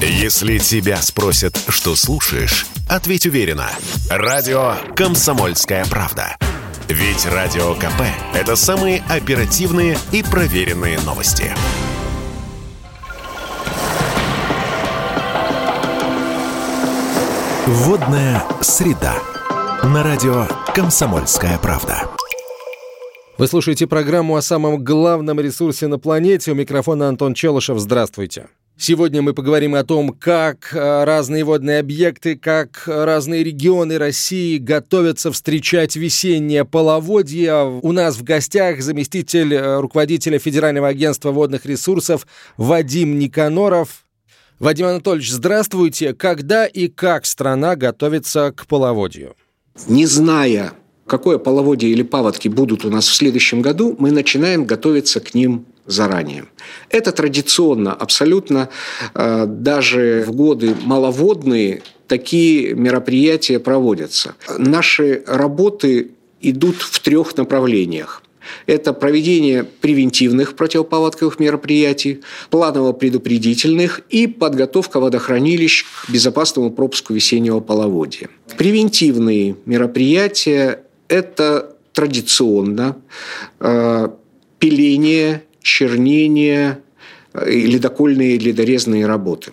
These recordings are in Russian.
Если тебя спросят, что слушаешь, ответь уверенно. Радио «Комсомольская правда». Ведь Радио КП – это самые оперативные и проверенные новости. Водная среда. На радио «Комсомольская правда». Вы слушаете программу о самом главном ресурсе на планете. У микрофона Антон Челышев. Здравствуйте. Сегодня мы поговорим о том, как э, разные водные объекты, как разные регионы России готовятся встречать весеннее половодье. У нас в гостях заместитель э, руководителя Федерального агентства водных ресурсов Вадим Никаноров. Вадим Анатольевич, здравствуйте. Когда и как страна готовится к половодью? Не зная какое половодье или паводки будут у нас в следующем году, мы начинаем готовиться к ним заранее. Это традиционно, абсолютно, э, даже в годы маловодные такие мероприятия проводятся. Наши работы идут в трех направлениях. Это проведение превентивных противопаводковых мероприятий, планово-предупредительных и подготовка водохранилищ к безопасному пропуску весеннего половодья. Превентивные мероприятия это традиционно э, пиление, чернение, э, ледокольные ледорезные работы.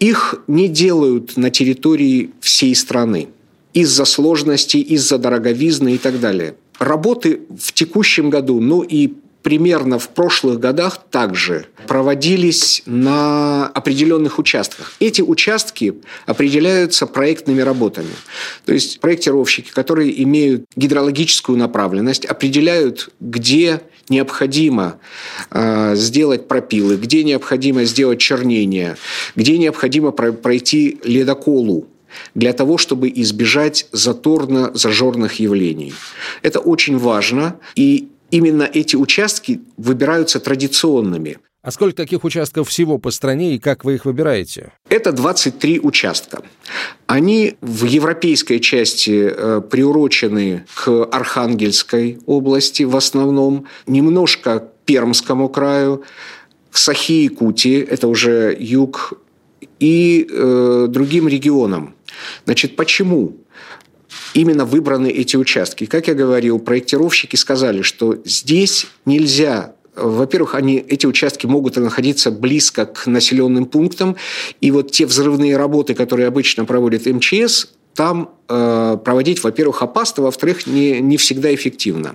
Их не делают на территории всей страны из-за сложности, из-за дороговизны и так далее. Работы в текущем году, ну и примерно в прошлых годах также проводились на определенных участках. Эти участки определяются проектными работами. То есть проектировщики, которые имеют гидрологическую направленность, определяют, где необходимо э, сделать пропилы, где необходимо сделать чернение, где необходимо пройти ледоколу для того, чтобы избежать заторно-зажорных явлений. Это очень важно, и именно эти участки выбираются традиционными. А сколько таких участков всего по стране и как вы их выбираете? Это 23 участка. Они в европейской части э, приурочены к Архангельской области в основном, немножко к Пермскому краю, к Сахи-Якутии, это уже юг, и э, другим регионам. Значит, почему? Именно выбраны эти участки. Как я говорил, проектировщики сказали, что здесь нельзя во-первых, они, эти участки могут находиться близко к населенным пунктам, и вот те взрывные работы, которые обычно проводит МЧС, там э, проводить, во-первых, опасно, во-вторых, не, не всегда эффективно.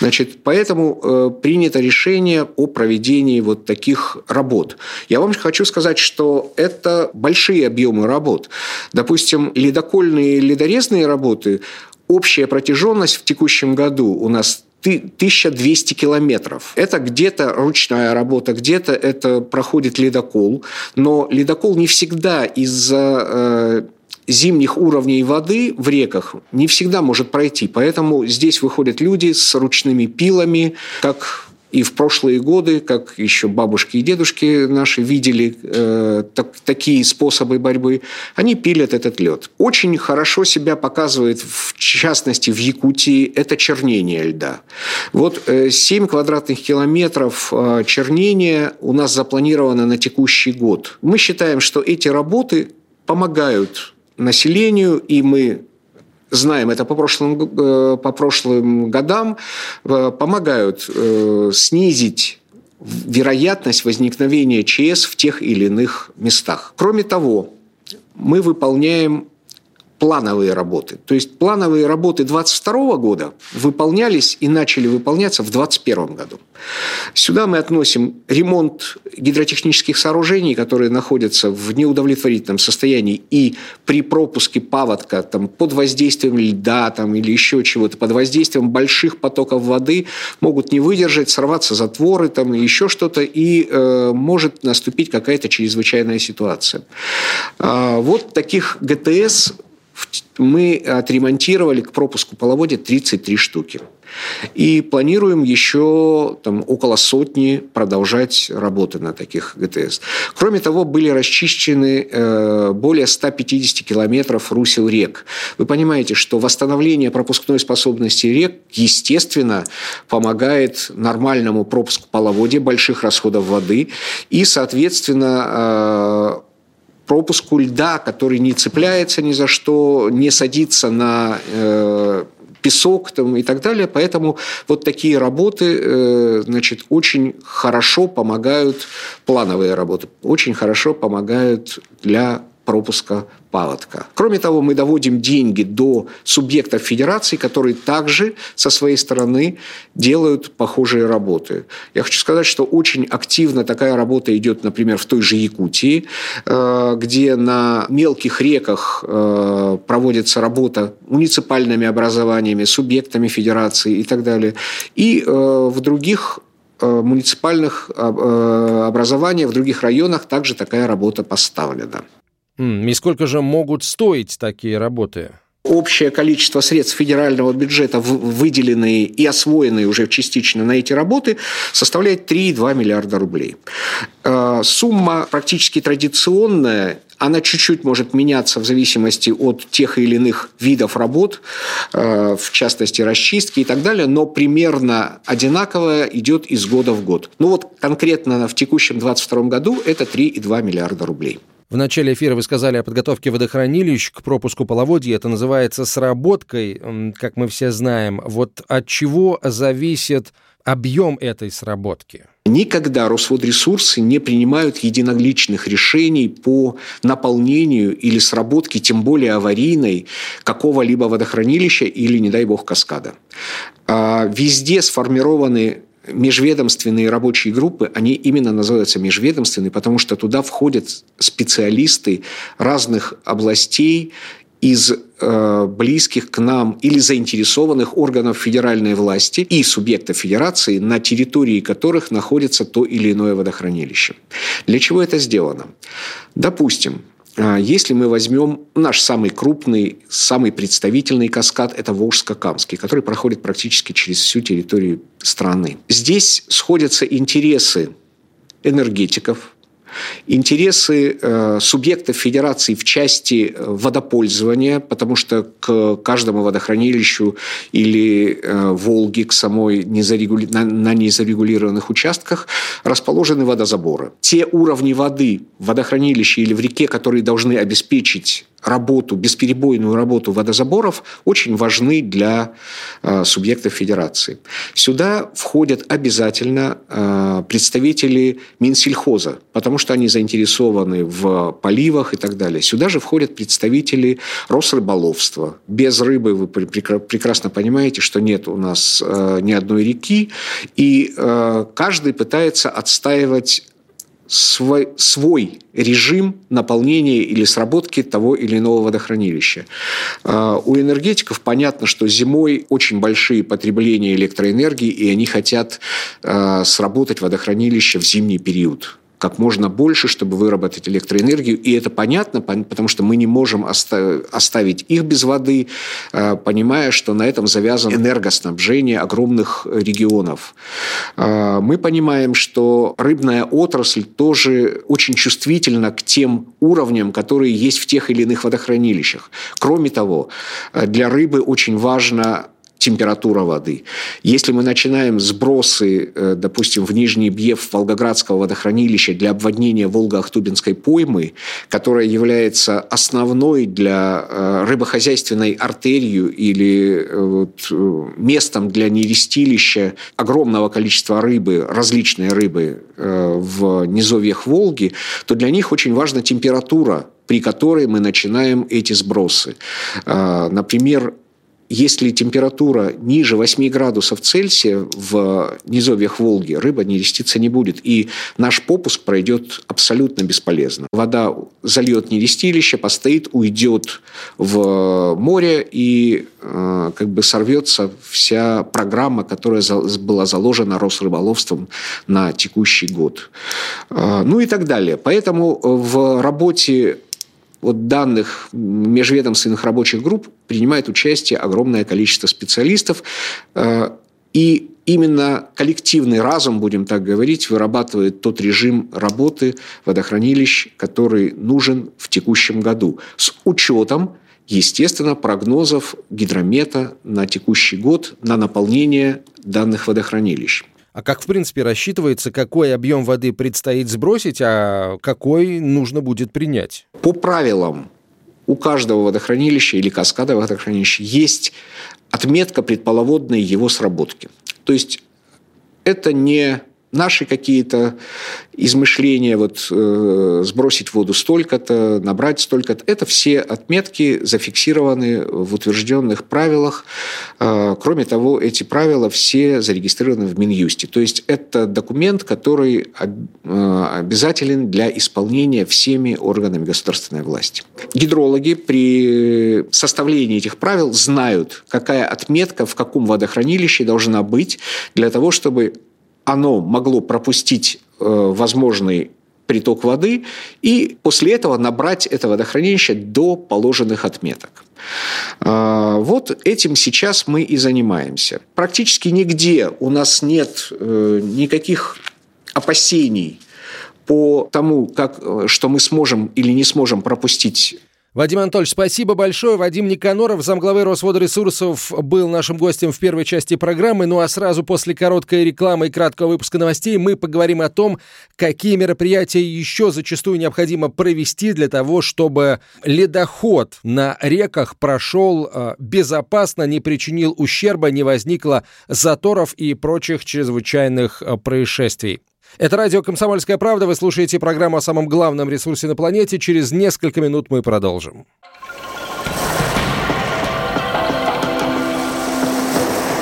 Значит, поэтому э, принято решение о проведении вот таких работ. Я вам хочу сказать, что это большие объемы работ. Допустим, ледокольные ледорезные работы, общая протяженность в текущем году у нас 1200 километров. Это где-то ручная работа, где-то это проходит ледокол, но ледокол не всегда из-за э, зимних уровней воды в реках не всегда может пройти. Поэтому здесь выходят люди с ручными пилами, как и в прошлые годы, как еще бабушки и дедушки наши видели э, так, такие способы борьбы, они пилят этот лед. Очень хорошо себя показывает, в частности, в Якутии, это чернение льда. Вот э, 7 квадратных километров э, чернения у нас запланировано на текущий год. Мы считаем, что эти работы помогают населению, и мы знаем это по прошлым, э, по прошлым годам, э, помогают э, снизить вероятность возникновения ЧС в тех или иных местах. Кроме того, мы выполняем плановые работы. То есть плановые работы 2022 года выполнялись и начали выполняться в 2021 году. Сюда мы относим ремонт гидротехнических сооружений, которые находятся в неудовлетворительном состоянии и при пропуске паводка там, под воздействием льда там, или еще чего-то, под воздействием больших потоков воды могут не выдержать, сорваться затворы там, и еще что-то, и э, может наступить какая-то чрезвычайная ситуация. А, вот таких ГТС мы отремонтировали к пропуску половодья 33 штуки. И планируем еще там, около сотни продолжать работы на таких ГТС. Кроме того, были расчищены э, более 150 километров русел рек. Вы понимаете, что восстановление пропускной способности рек, естественно, помогает нормальному пропуску половодья, больших расходов воды и, соответственно, э, пропуску льда, который не цепляется ни за что, не садится на э, песок там, и так далее. Поэтому вот такие работы э, значит, очень хорошо помогают, плановые работы, очень хорошо помогают для пропуска паводка. Кроме того, мы доводим деньги до субъектов федерации, которые также со своей стороны делают похожие работы. Я хочу сказать, что очень активно такая работа идет, например, в той же Якутии, э, где на мелких реках э, проводится работа муниципальными образованиями, субъектами федерации и так далее. И э, в других муниципальных образованиях в других районах также такая работа поставлена. И сколько же могут стоить такие работы? общее количество средств федерального бюджета, выделенные и освоенные уже частично на эти работы, составляет 3,2 миллиарда рублей. Э, сумма практически традиционная, она чуть-чуть может меняться в зависимости от тех или иных видов работ, э, в частности расчистки и так далее, но примерно одинаковая идет из года в год. Ну вот конкретно в текущем 2022 году это 3,2 миллиарда рублей. В начале эфира вы сказали о подготовке водохранилищ к пропуску половодья. Это называется сработкой, как мы все знаем. Вот от чего зависит объем этой сработки? Никогда Росводресурсы не принимают единогличных решений по наполнению или сработке, тем более аварийной, какого-либо водохранилища или, не дай бог, каскада. А везде сформированы межведомственные рабочие группы, они именно называются межведомственные, потому что туда входят специалисты разных областей из э, близких к нам или заинтересованных органов федеральной власти и субъектов федерации, на территории которых находится то или иное водохранилище. Для чего это сделано? Допустим, если мы возьмем наш самый крупный, самый представительный каскад, это Волжско-Камский, который проходит практически через всю территорию страны. Здесь сходятся интересы энергетиков, интересы э, субъектов федерации в части э, водопользования, потому что к каждому водохранилищу или э, Волге, к самой незарегули... на, на незарегулированных участках расположены водозаборы. Те уровни воды в водохранилище или в реке, которые должны обеспечить работу, бесперебойную работу водозаборов очень важны для э, субъектов федерации. Сюда входят обязательно э, представители Минсельхоза, потому что они заинтересованы в поливах и так далее. Сюда же входят представители Росрыболовства. Без рыбы вы прекрасно понимаете, что нет у нас э, ни одной реки, и э, каждый пытается отстаивать свой, свой режим наполнения или сработки того или иного водохранилища. А, у энергетиков понятно, что зимой очень большие потребления электроэнергии, и они хотят сработать водохранилище в зимний период как можно больше, чтобы выработать электроэнергию. И это понятно, потому что мы не можем оставить их без воды, э, понимая, что на этом завязано энергоснабжение огромных регионов. Э, мы понимаем, что рыбная отрасль тоже очень чувствительна к тем уровням, которые есть в тех или иных водохранилищах. Кроме того, э, для рыбы очень важно температура воды. Если мы начинаем сбросы, э, допустим, в Нижний Бьев Волгоградского водохранилища для обводнения Волго-Ахтубинской поймы, которая является основной для э, рыбохозяйственной артерию или э, местом для нерестилища огромного количества рыбы, различной рыбы в низовьях Волги, то для них очень важна температура при которой мы начинаем эти сбросы. Например, если температура ниже 8 градусов Цельсия в низовьях Волги, рыба не нереститься не будет. И наш попуск пройдет абсолютно бесполезно. Вода зальет нерестилище, постоит, уйдет в море и э, как бы сорвется вся программа, которая была заложена Росрыболовством на текущий год. Э, ну и так далее. Поэтому в работе вот данных межведомственных рабочих групп принимает участие огромное количество специалистов. Э, и именно коллективный разум, будем так говорить, вырабатывает тот режим работы водохранилищ, который нужен в текущем году. С учетом, естественно, прогнозов гидромета на текущий год на наполнение данных водохранилищ. А как, в принципе, рассчитывается, какой объем воды предстоит сбросить, а какой нужно будет принять? По правилам у каждого водохранилища или каскада водохранилища есть отметка предполоводной его сработки. То есть это не наши какие-то измышления, вот э, сбросить воду столько-то, набрать столько-то, это все отметки зафиксированы в утвержденных правилах. Э, кроме того, эти правила все зарегистрированы в Минюсте. То есть это документ, который э, обязателен для исполнения всеми органами государственной власти. Гидрологи при составлении этих правил знают, какая отметка в каком водохранилище должна быть для того, чтобы оно могло пропустить э, возможный приток воды и после этого набрать это водохранилище до положенных отметок. Э, вот этим сейчас мы и занимаемся. Практически нигде у нас нет э, никаких опасений по тому, как, что мы сможем или не сможем пропустить Вадим Анатольевич, спасибо большое. Вадим Никаноров, замглавы Росводресурсов, был нашим гостем в первой части программы. Ну а сразу после короткой рекламы и краткого выпуска новостей мы поговорим о том, какие мероприятия еще зачастую необходимо провести для того, чтобы ледоход на реках прошел э, безопасно, не причинил ущерба, не возникло заторов и прочих чрезвычайных э, происшествий. Это радио «Комсомольская правда». Вы слушаете программу о самом главном ресурсе на планете. Через несколько минут мы продолжим.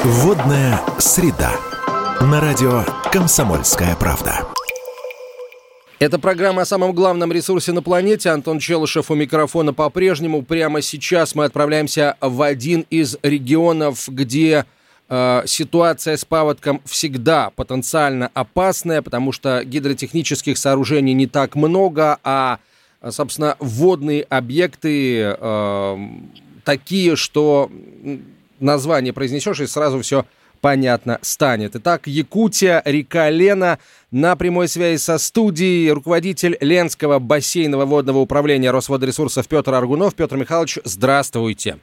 Водная среда. На радио «Комсомольская правда». Это программа о самом главном ресурсе на планете. Антон Челышев у микрофона по-прежнему. Прямо сейчас мы отправляемся в один из регионов, где ситуация с паводком всегда потенциально опасная, потому что гидротехнических сооружений не так много, а, собственно, водные объекты э, такие, что название произнесешь, и сразу все понятно станет. Итак, Якутия, река Лена. На прямой связи со студией руководитель Ленского бассейного водного управления Росводресурсов Петр Аргунов. Петр Михайлович, здравствуйте.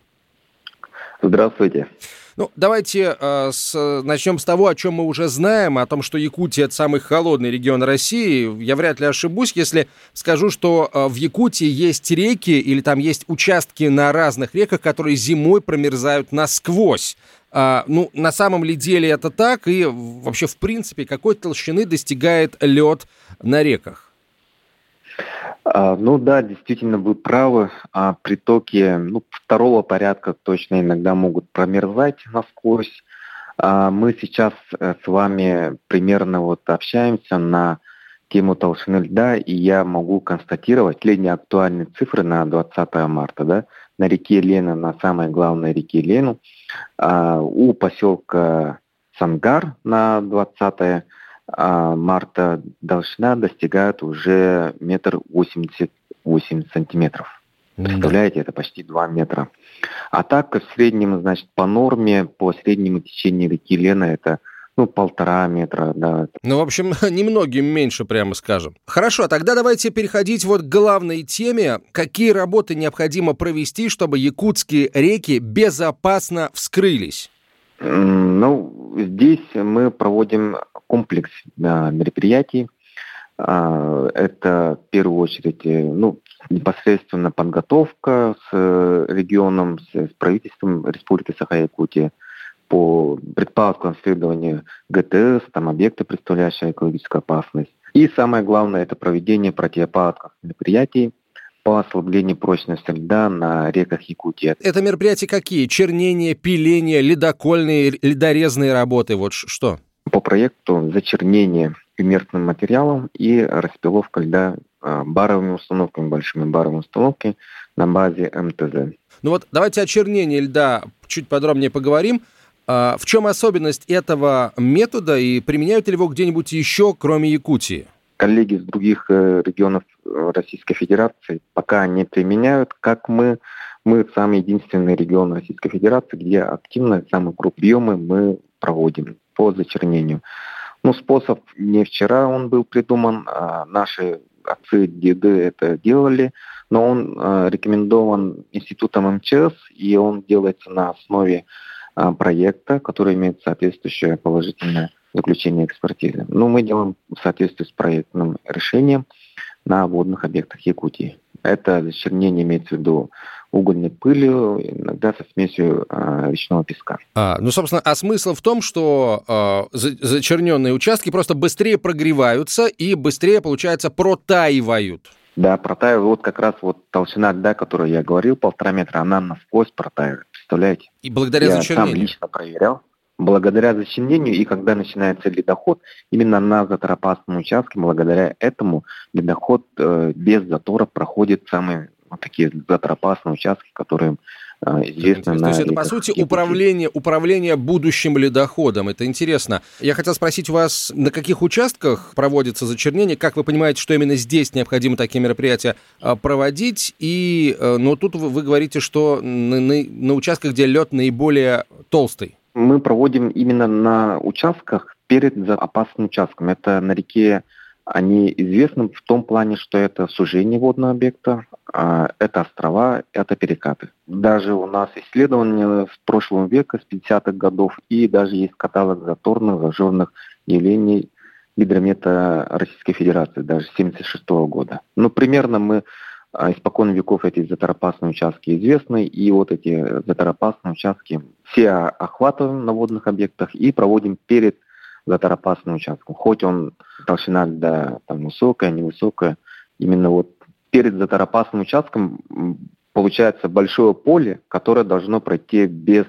Здравствуйте. Ну, давайте э, с, начнем с того, о чем мы уже знаем, о том, что Якутия это самый холодный регион России. Я вряд ли ошибусь, если скажу, что э, в Якутии есть реки или там есть участки на разных реках, которые зимой промерзают насквозь. А, ну, на самом ли деле это так? И вообще, в принципе, какой толщины достигает лед на реках? А, ну да, действительно, вы правы. А притоки ну, второго порядка точно иногда могут промерзать насквозь. А мы сейчас э, с вами примерно вот общаемся на тему толщины льда, и я могу констатировать последние актуальные цифры на 20 марта, да, на реке Лена, на самой главной реке Лену, у поселка Сангар на 20 а марта толщина достигает уже метр восемьдесят восемь сантиметров. Представляете, это почти 2 метра. А так, в среднем, значит, по норме, по среднему течению реки Лена это ну, полтора метра, да. Ну, в общем, немногим меньше, прямо скажем. Хорошо, тогда давайте переходить вот к главной теме. Какие работы необходимо провести, чтобы якутские реки безопасно вскрылись? Ну, здесь мы проводим комплекс мероприятий. А, это в первую очередь э, ну, непосредственно подготовка с э, регионом, с правительством Республики Саха-Якутия по предпаводковому следованию ГТС, там объекты, представляющие экологическую опасность. И самое главное, это проведение противопаводковых мероприятий по ослаблению прочности льда на реках Якутии. Это мероприятия какие? Чернение, пиление, ледокольные, ледорезные работы, вот что? По проекту зачернение инертным материалом и распиловка льда а, баровыми установками, большими баровыми установками на базе МТЗ. Ну вот давайте о чернении льда чуть подробнее поговорим. А, в чем особенность этого метода и применяют ли его где-нибудь еще, кроме Якутии? коллеги из других э, регионов э, Российской Федерации пока не применяют, как мы. Мы самый единственный регион Российской Федерации, где активно самый круг биомы мы проводим по зачернению. Ну, способ не вчера он был придуман, а наши отцы, деды это делали, но он э, рекомендован институтом МЧС, и он делается на основе э, проекта, который имеет соответствующее положительное заключения экспертизы. Но мы делаем в соответствии с проектным решением на водных объектах Якутии. Это зачернение имеется в виду угольной пылью, иногда со смесью э, речного песка. А, ну, собственно, а смысл в том, что э, зачерненные участки просто быстрее прогреваются и быстрее, получается, протаивают. Да, протаивают. Вот как раз вот толщина льда, о которой я говорил, полтора метра, она насквозь протаивает. Представляете? И благодаря я зачернению? Я сам лично проверял. Благодаря зачернению и когда начинается ледоход, именно на заторопастном участке, благодаря этому ледоход э, без затора проходит самые вот такие затропасные участки, которые э, известны на... То есть это, по сути, управление, управление будущим ледоходом. Это интересно. Я хотел спросить у вас, на каких участках проводится зачернение? Как вы понимаете, что именно здесь необходимо такие мероприятия а, проводить? И, э, ну, тут вы, вы говорите, что на, на, на участках, где лед наиболее толстый. Мы проводим именно на участках перед опасным участком. Это на реке они известны в том плане, что это сужение водного объекта, а это острова, это перекаты. Даже у нас исследования с прошлого века, с 50-х годов, и даже есть каталог заторных, зажженных явлений гидромета Российской Федерации, даже 76 -го года. Ну, примерно мы а, испокон веков эти заторопасные участки известны, и вот эти заторопасные участки все охватываем на водных объектах и проводим перед заторопасным участком. Хоть он толщина льда там высокая, невысокая, именно вот перед заторопасным участком получается большое поле, которое должно пройти без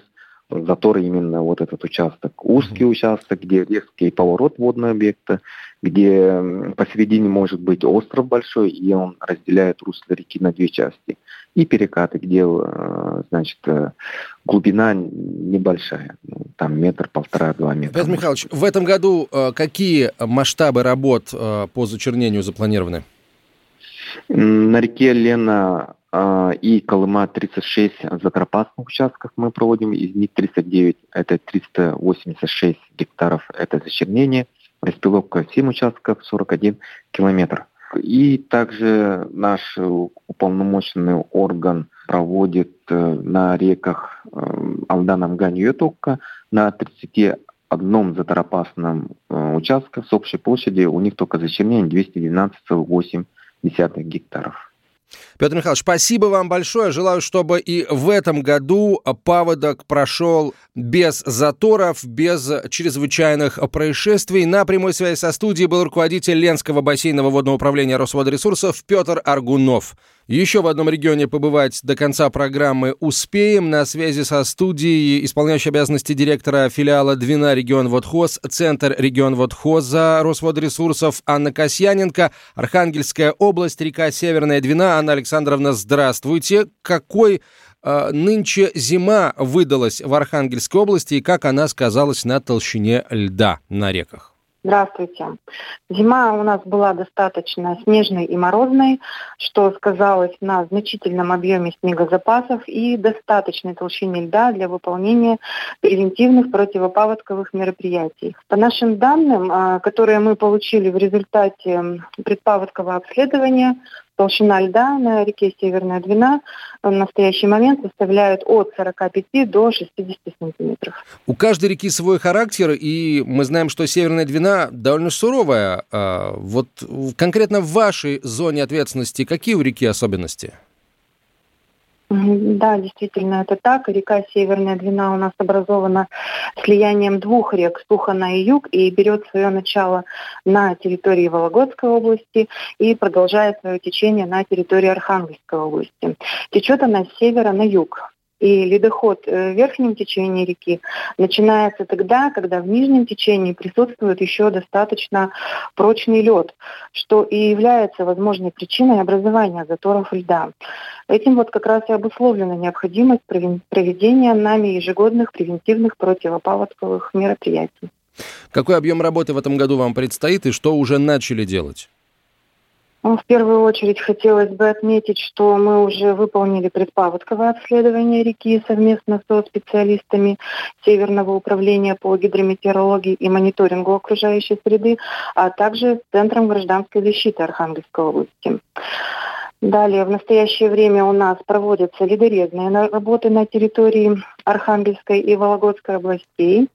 затора именно вот этот участок. Узкий mm-hmm. участок, где резкий поворот водного объекта, где посередине может быть остров большой, и он разделяет русло реки на две части. И перекаты, где, э, значит, э, глубина небольшая, ну, там метр, полтора, два метра. Петр Михайлович, в этом году э, какие масштабы работ по зачернению запланированы? На реке Лена и Колыма 36 затропасных участков мы проводим, из них 39 это 386 гектаров это зачернение, распиловка 7 участков 41 километр. И также наш уполномоченный орган проводит э, на реках э, Алданом Ганью и на 31 заторопасном э, участке с общей площадью у них только зачернение 212,8 гектаров. Петр Михайлович, спасибо вам большое. Желаю, чтобы и в этом году паводок прошел без заторов, без чрезвычайных происшествий. На прямой связи со студией был руководитель Ленского бассейнового водного управления Росводресурсов Петр Аргунов. Еще в одном регионе побывать до конца программы успеем. На связи со студией исполняющий обязанности директора филиала Двина регион Водхоз, Центр регион Водхоза Росводресурсов Анна Касьяненко, Архангельская область, река Северная Двина. Анна Александровна, здравствуйте. Какой э, нынче зима выдалась в Архангельской области и как она сказалась на толщине льда на реках? Здравствуйте. Зима у нас была достаточно снежной и морозной, что сказалось на значительном объеме снегозапасов и достаточной толщине льда для выполнения превентивных противопаводковых мероприятий. По нашим данным, а, которые мы получили в результате предпаводкового обследования, Толщина льда на реке Северная Двина в настоящий момент составляет от 45 до 60 сантиметров. У каждой реки свой характер, и мы знаем, что Северная Двина довольно суровая. А, вот конкретно в вашей зоне ответственности какие у реки особенности? Да, действительно, это так. Река Северная Двина у нас образована слиянием двух рек, Сухана и Юг, и берет свое начало на территории Вологодской области и продолжает свое течение на территории Архангельской области. Течет она с севера на юг. И ледоход э, в верхнем течении реки начинается тогда, когда в нижнем течении присутствует еще достаточно прочный лед, что и является возможной причиной образования заторов льда. Этим вот как раз и обусловлена необходимость проведения нами ежегодных превентивных противопаводковых мероприятий. Какой объем работы в этом году вам предстоит и что уже начали делать? Ну, в первую очередь хотелось бы отметить, что мы уже выполнили предпаводковое обследование реки совместно со специалистами Северного управления по гидрометеорологии и мониторингу окружающей среды, а также Центром гражданской защиты Архангельской области. Далее, в настоящее время у нас проводятся ледорезные работы на территории Архангельской и Вологодской областей.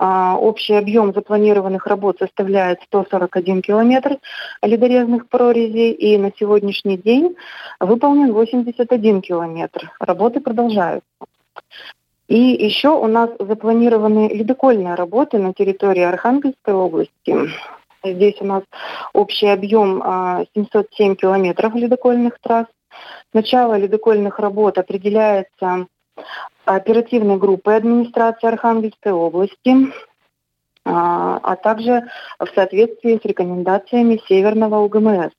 А, общий объем запланированных работ составляет 141 километр ледорезных прорезей, и на сегодняшний день выполнен 81 километр. Работы продолжаются. И еще у нас запланированы ледокольные работы на территории Архангельской области. Здесь у нас общий объем 707 а, километров ледокольных трасс. Начало ледокольных работ определяется оперативной группой администрации Архангельской области, а, а также в соответствии с рекомендациями Северного УГМС.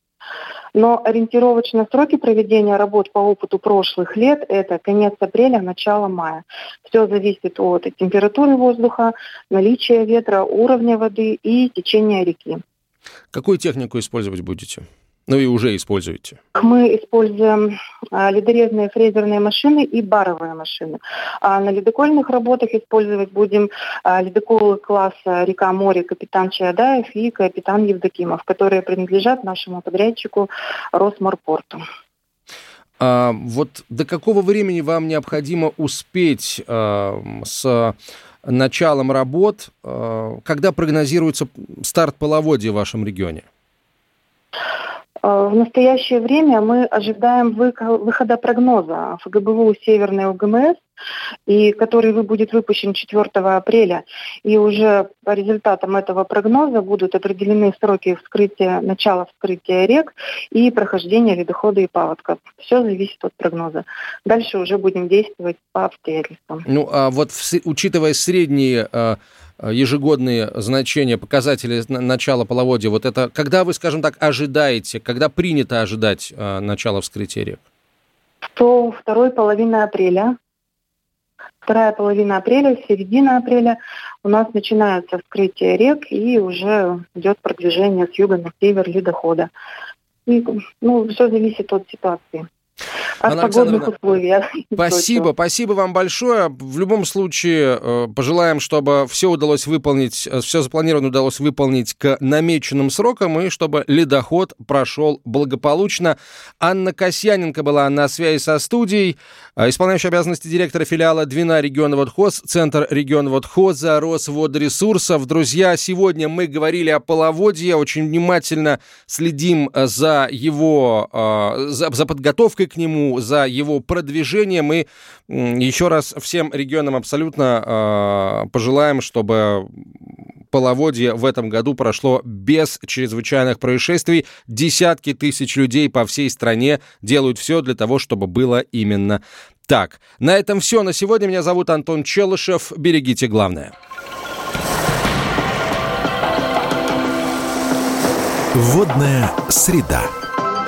Но ориентировочно сроки проведения работ по опыту прошлых лет – это конец апреля, начало мая. Все зависит от температуры воздуха, наличия ветра, уровня воды и течения реки. Какую технику использовать будете? Ну и уже используете? Мы используем а, ледорезные фрезерные машины и баровые машины. А на ледокольных работах использовать будем а, ледоколы класса «Река-море» капитан Чаадаев и капитан Евдокимов, которые принадлежат нашему подрядчику Росморпорту. А, вот до какого времени вам необходимо успеть а, с началом работ, а, когда прогнозируется старт половодья в вашем регионе? Э, в настоящее время мы ожидаем выхода прогноза ФГБУ «Северный УГМС», и который будет выпущен 4 апреля. И уже по результатам этого прогноза будут определены сроки вскрытия, начала вскрытия рек и прохождения ледохода и паводка. Все зависит от прогноза. Дальше уже будем действовать по обстоятельствам. Ну, а вот учитывая средние Э, ежегодные значения, показатели начала половодья, вот это, когда вы, скажем так, ожидаете, когда принято ожидать э, начала вскрытия рек? То второй половины апреля. Вторая половина апреля, середина апреля у нас начинается вскрытие рек и уже идет продвижение с юга на север ледохода. И, ну, все зависит от ситуации от Анна погодных условий. Спасибо, спасибо вам большое. В любом случае, э, пожелаем, чтобы все удалось выполнить, э, все запланированное удалось выполнить к намеченным срокам, и чтобы ледоход прошел благополучно. Анна Касьяненко была на связи со студией, э, исполняющая обязанности директора филиала Двина региона Водхоз, Центр региона Водхоза, Росводресурсов. Друзья, сегодня мы говорили о половодье, очень внимательно следим за его, за, за подготовкой к нему, за его продвижение. Мы еще раз всем регионам абсолютно э, пожелаем, чтобы половодье в этом году прошло без чрезвычайных происшествий. Десятки тысяч людей по всей стране делают все для того, чтобы было именно так. На этом все на сегодня. Меня зовут Антон Челышев. Берегите главное. Водная среда.